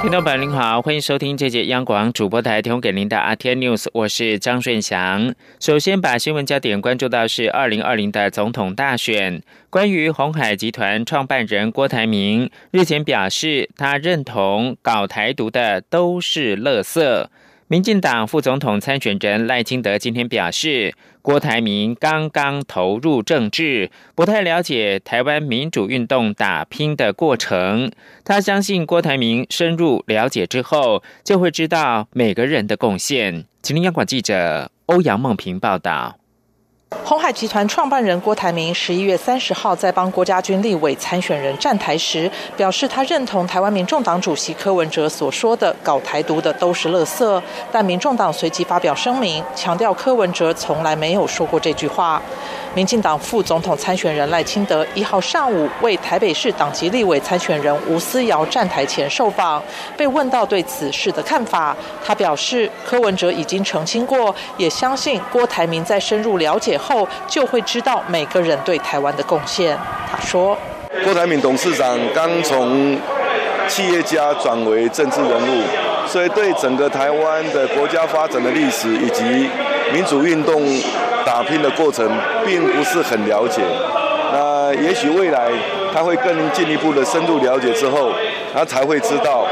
听众朋友您好，欢迎收听这节央广主播台提供给您的阿天 News，我是张顺祥。首先把新闻焦点关注到是二零二零的总统大选。关于红海集团创办人郭台铭日前表示，他认同搞台独的都是垃圾。民进党副总统参选人赖清德今天表示，郭台铭刚刚投入政治，不太了解台湾民主运动打拼的过程。他相信郭台铭深入了解之后，就会知道每个人的贡献。吉林央广记者欧阳梦平报道。鸿海集团创办人郭台铭十一月三十号在帮郭家军立委参选人站台时，表示他认同台湾民众党主席柯文哲所说的“搞台独的都是垃圾”，但民众党随即发表声明，强调柯文哲从来没有说过这句话。民进党副总统参选人赖清德一号上午为台北市党籍立委参选人吴思瑶站台前受访，被问到对此事的看法，他表示柯文哲已经澄清过，也相信郭台铭在深入了解后就会知道每个人对台湾的贡献。他说：“郭台铭董事长刚从企业家转为政治人物，所以对整个台湾的国家发展的历史以及民主运动。”打拼的过程并不是很了解，那也许未来他会更进一步的深入了解之后，他才会知道，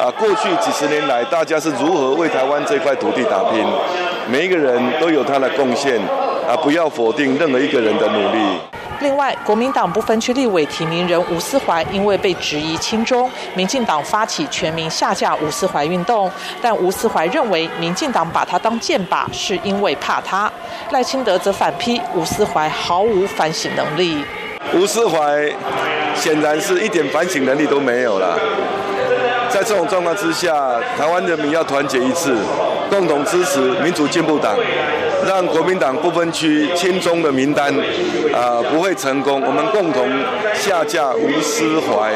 啊，过去几十年来大家是如何为台湾这块土地打拼，每一个人都有他的贡献，啊，不要否定任何一个人的努力。另外，国民党不分区立委提名人吴思怀因为被质疑亲中，民进党发起全民下架吴思怀运动。但吴思怀认为，民进党把他当箭靶，是因为怕他。赖清德则反批吴思怀毫无反省能力。吴思怀显然是一点反省能力都没有了。在这种状况之下，台湾人民要团结一致，共同支持民主进步党。让国民党不分区亲中的名单啊不会成功，我们共同下架吴思怀。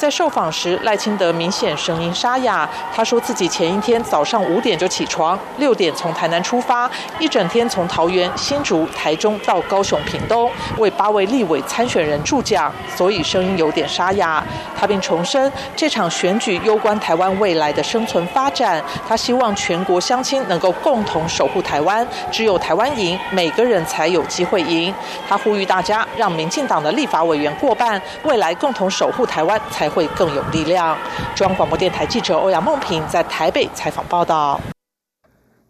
在受访时，赖清德明显声音沙哑。他说自己前一天早上五点就起床，六点从台南出发，一整天从桃园、新竹、台中到高雄屏东，为八位立委参选人助讲，所以声音有点沙哑。他并重申，这场选举攸关台湾未来的生存发展。他希望全国乡亲能够共同守护台湾，只有台湾赢，每个人才有机会赢。他呼吁大家让民进党的立法委员过半，未来共同守护台湾才。会更有力量。中央广播电台记者欧阳梦平在台北采访报道。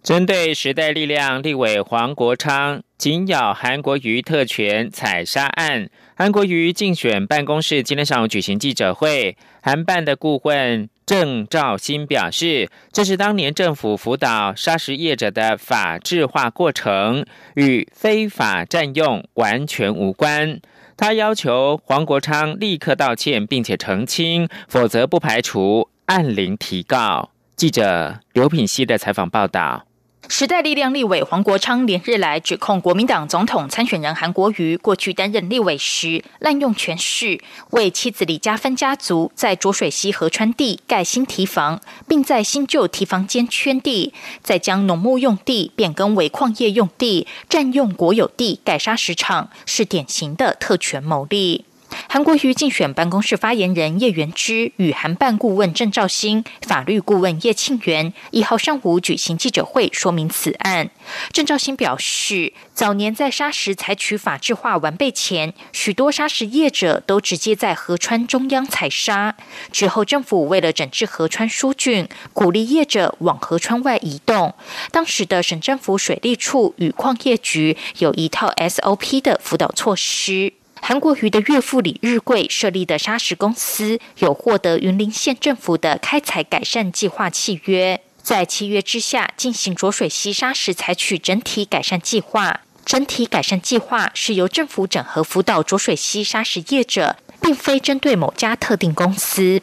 针对时代力量立委黄国昌紧咬韩国瑜特权采砂案，韩国瑜竞选办公室今天上午举行记者会，韩办的顾问郑兆新表示，这是当年政府辅导砂石业者的法制化过程，与非法占用完全无关。他要求黄国昌立刻道歉，并且澄清，否则不排除按铃提告。记者刘品希的采访报道。时代力量立委黄国昌连日来指控国民党总统参选人韩国瑜过去担任立委时滥用权势，为妻子李家芬家族在浊水溪河川地盖新堤房，并在新旧堤房间圈地，再将农牧用地变更为矿业用地，占用国有地盖砂石场，是典型的特权牟利。韩国瑜竞选办公室发言人叶元之与韩办顾问郑兆兴、法律顾问叶庆元一号上午举行记者会，说明此案。郑兆兴表示，早年在砂石采取法制化完备前，许多砂石业者都直接在河川中央采砂。之后，政府为了整治河川疏浚，鼓励业者往河川外移动。当时的省政府水利处与矿业局有一套 SOP 的辅导措施。韩国瑜的岳父李日贵设立的砂石公司，有获得云林县政府的开采改善计划契约，在契约之下进行浊水溪砂石采取整体改善计划。整体改善计划是由政府整合辅导浊水溪砂石业者，并非针对某家特定公司。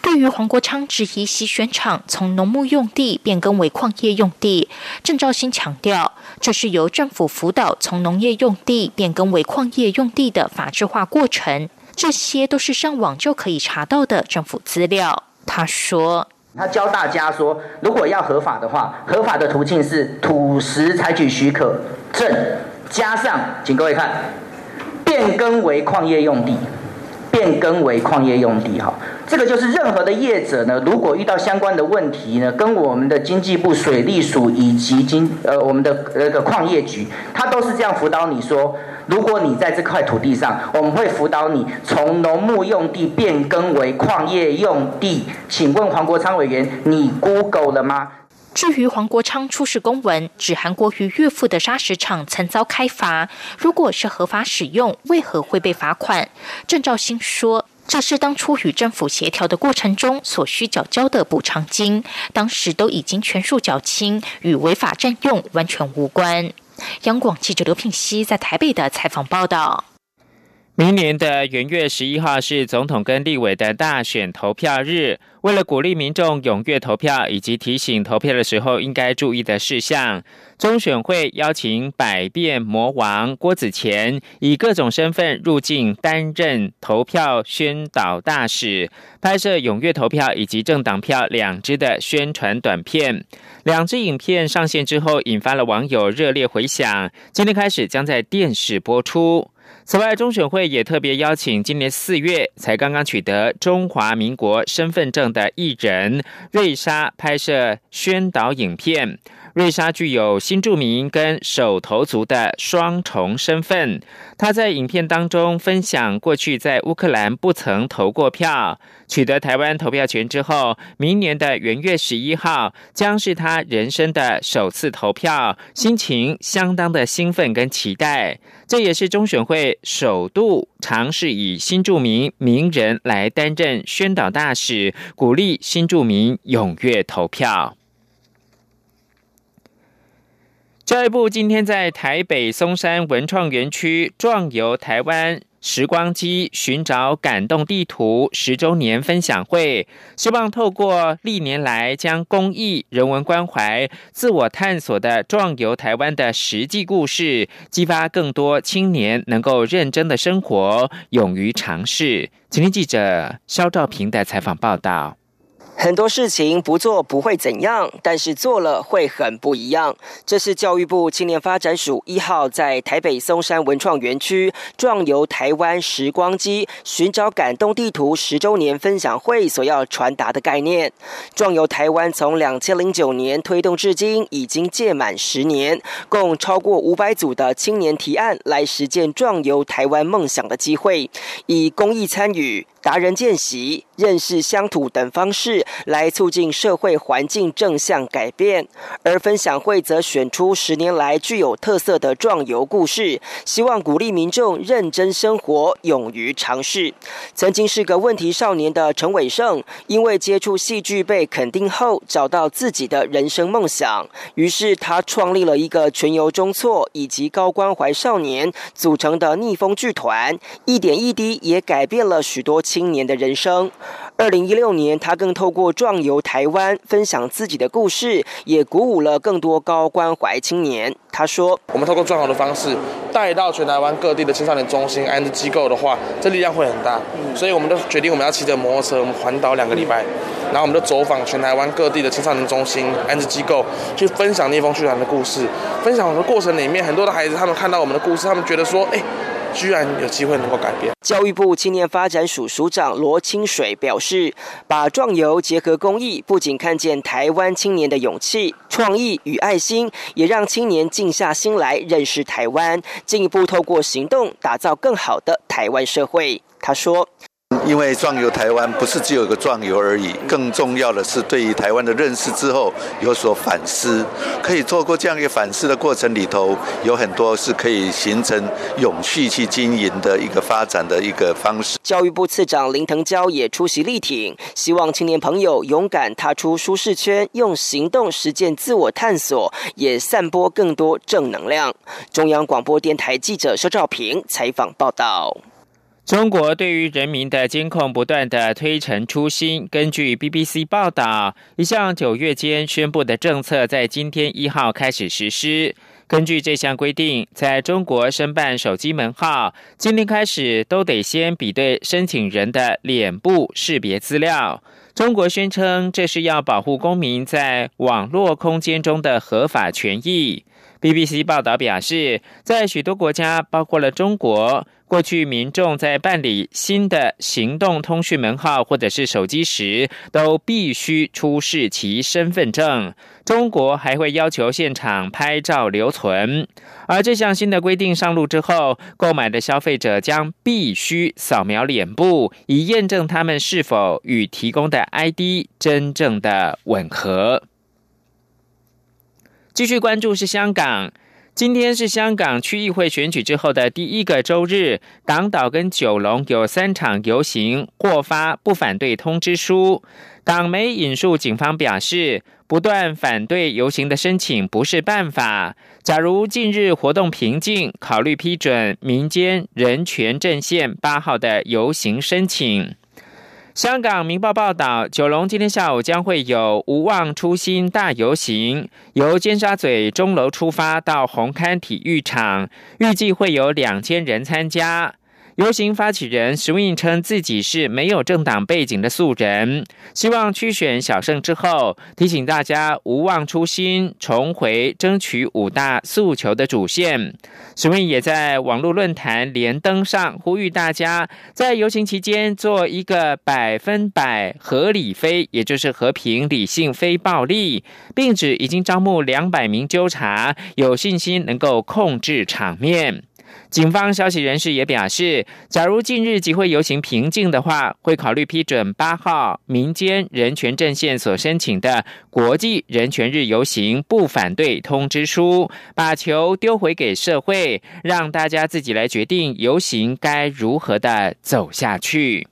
对于黄国昌质疑西宣厂从农牧用地变更为矿业用地，郑兆兴强调，这是由政府辅导从农业用地变更为矿业用地的法制化过程，这些都是上网就可以查到的政府资料。他说。他教大家说，如果要合法的话，合法的途径是土石采取许可证加上，请各位看，变更为矿业用地。变更为矿业用地，哈，这个就是任何的业者呢，如果遇到相关的问题呢，跟我们的经济部水利署以及经呃我们的那个矿业局，他都是这样辅导你说，如果你在这块土地上，我们会辅导你从农牧用地变更为矿业用地。请问黄国昌委员，你 Google 了吗？至于黄国昌出示公文，指韩国瑜岳父的砂石场曾遭开罚，如果是合法使用，为何会被罚款？郑兆兴说，这是当初与政府协调的过程中所需缴交的补偿金，当时都已经全数缴清，与违法占用完全无关。央广记者刘品熙在台北的采访报道。明年的元月十一号是总统跟立委的大选投票日。为了鼓励民众踊跃投票，以及提醒投票的时候应该注意的事项，中选会邀请百变魔王郭子乾以各种身份入境担任投票宣导大使，拍摄踊跃投票以及政党票两支的宣传短片。两支影片上线之后，引发了网友热烈回响。今天开始将在电视播出。此外，中选会也特别邀请今年四月才刚刚取得中华民国身份证的艺人瑞莎拍摄宣导影片。瑞莎具有新住民跟手头族的双重身份。她在影片当中分享过去在乌克兰不曾投过票，取得台湾投票权之后，明年的元月十一号将是她人生的首次投票，心情相当的兴奋跟期待。这也是中选会首度尝试以新住民名人来担任宣导大使，鼓励新住民踊跃投票。教育部今天在台北松山文创园区壮游台湾时光机寻找感动地图十周年分享会，希望透过历年来将公益、人文关怀、自我探索的壮游台湾的实际故事，激发更多青年能够认真的生活，勇于尝试。今天记者肖兆平的采访报道。很多事情不做不会怎样，但是做了会很不一样。这是教育部青年发展署一号在台北松山文创园区壮游台湾时光机寻找感动地图十周年分享会所要传达的概念。壮游台湾从两千零九年推动至今，已经届满十年，共超过五百组的青年提案来实践壮游台湾梦想的机会，以公益参与。达人见习、认识乡土等方式来促进社会环境正向改变，而分享会则选出十年来具有特色的壮游故事，希望鼓励民众认真生活、勇于尝试。曾经是个问题少年的陈伟胜，因为接触戏剧被肯定后，找到自己的人生梦想，于是他创立了一个全由中错以及高关怀少年组成的逆风剧团，一点一滴也改变了许多。青年的人生。二零一六年，他更透过壮游台湾，分享自己的故事，也鼓舞了更多高关怀青年。他说：“我们透过壮游的方式，带到全台湾各地的青少年中心、安置机构的话，这力量会很大。所以，我们就决定我们要骑着摩托车，我们环岛两个礼拜，然后我们就走访全台湾各地的青少年中心、安置机构，去分享逆风剧团的故事。分享的过程里面，很多的孩子他们看到我们的故事，他们觉得说：，哎。”居然有机会能够改变。教育部青年发展署署长罗清水表示，把壮游结合公益，不仅看见台湾青年的勇气、创意与爱心，也让青年静下心来认识台湾，进一步透过行动打造更好的台湾社会。他说。因为壮游台湾不是只有一个壮游而已，更重要的是对于台湾的认识之后有所反思，可以透过这样一个反思的过程里头，有很多是可以形成永续去经营的一个发展的一个方式。教育部次长林腾蛟也出席力挺，希望青年朋友勇敢踏出舒适圈，用行动实践自我探索，也散播更多正能量。中央广播电台记者肖兆平采访报道。中国对于人民的监控不断的推陈出新。根据 BBC 报道，一项九月间宣布的政策在今天一号开始实施。根据这项规定，在中国申办手机门号，今天开始都得先比对申请人的脸部识别资料。中国宣称这是要保护公民在网络空间中的合法权益。BBC 报道表示，在许多国家，包括了中国。过去民众在办理新的行动通讯门号或者是手机时，都必须出示其身份证。中国还会要求现场拍照留存。而这项新的规定上路之后，购买的消费者将必须扫描脸部，以验证他们是否与提供的 ID 真正的吻合。继续关注是香港。今天是香港区议会选举之后的第一个周日，港岛跟九龙有三场游行获发不反对通知书。港媒引述警方表示，不断反对游行的申请不是办法。假如近日活动平静，考虑批准民间人权阵线八号的游行申请。香港《明报》报道，九龙今天下午将会有“无忘初心”大游行，由尖沙咀钟楼出发到红磡体育场，预计会有两千人参加。游行发起人石文称自己是没有政党背景的素人，希望区选小胜之后，提醒大家无忘初心，重回争取五大诉求的主线。石文也在网络论坛连登上呼吁大家，在游行期间做一个百分百合理非，也就是和平理性非暴力，并指已经招募两百名纠察，有信心能够控制场面。警方消息人士也表示，假如近日集会游行平静的话，会考虑批准八号民间人权阵线所申请的国际人权日游行不反对通知书，把球丢回给社会，让大家自己来决定游行该如何的走下去。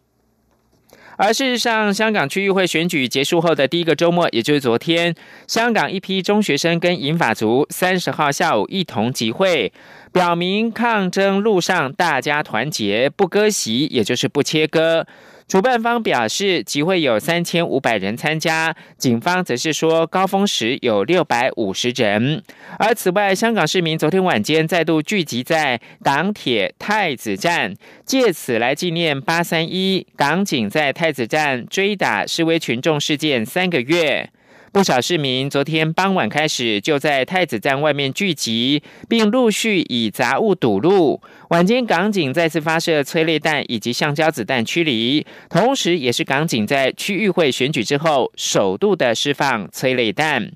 而事实上，香港区议会选举结束后的第一个周末，也就是昨天，香港一批中学生跟银发族三十号下午一同集会。表明抗争路上大家团结，不割席，也就是不切割。主办方表示集会有三千五百人参加，警方则是说高峰时有六百五十人。而此外，香港市民昨天晚间再度聚集在港铁太子站，借此来纪念八三一港警在太子站追打示威群众事件三个月。不少市民昨天傍晚开始就在太子站外面聚集，并陆续以杂物堵路。晚间港警再次发射催泪弹以及橡胶子弹驱离，同时也是港警在区域会选举之后首度的释放催泪弹。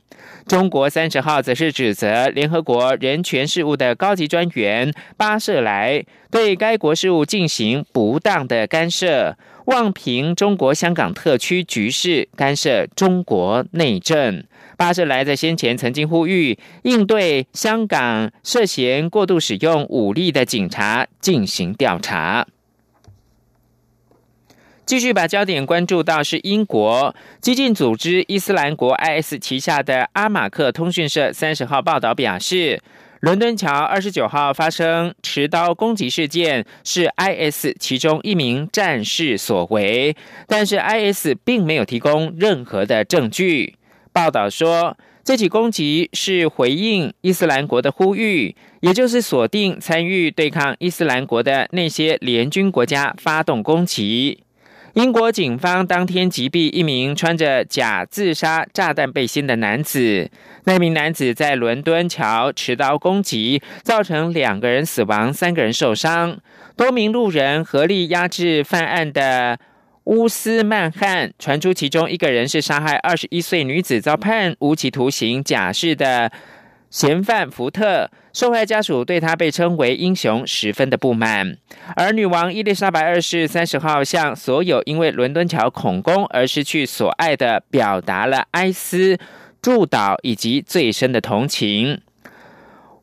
中国三十号则是指责联合国人权事务的高级专员巴舍莱对该国事务进行不当的干涉。妄凭中国香港特区局势干涉中国内政，巴士莱在先前曾经呼吁应对香港涉嫌过度使用武力的警察进行调查。继续把焦点关注到是英国激进组织伊斯兰国 IS 旗下的阿马克通讯社三十号报道表示。伦敦桥二十九号发生持刀攻击事件，是 IS 其中一名战士所为，但是 IS 并没有提供任何的证据。报道说，这起攻击是回应伊斯兰国的呼吁，也就是锁定参与对抗伊斯兰国的那些联军国家发动攻击。英国警方当天击毙一名穿着假自杀炸弹背心的男子。那名男子在伦敦桥持刀攻击，造成两个人死亡、三个人受伤。多名路人合力压制犯案的乌斯曼汗，传出其中一个人是杀害二十一岁女子、遭判无期徒刑假释的。嫌犯福特受害家属对他被称为英雄十分的不满，而女王伊丽莎白二世三十号向所有因为伦敦桥恐攻而失去所爱的表达了哀思、祝祷以及最深的同情。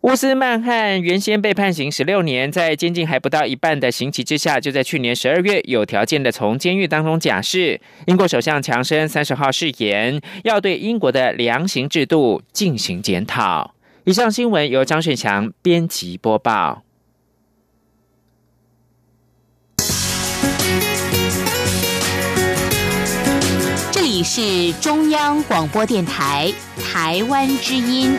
乌斯曼汗原先被判刑十六年，在监禁还不到一半的刑期之下，就在去年十二月有条件的从监狱当中假释。英国首相强生三十号誓言要对英国的量刑制度进行检讨。以上新闻由张雪强编辑播报。这里是中央广播电台台湾之音。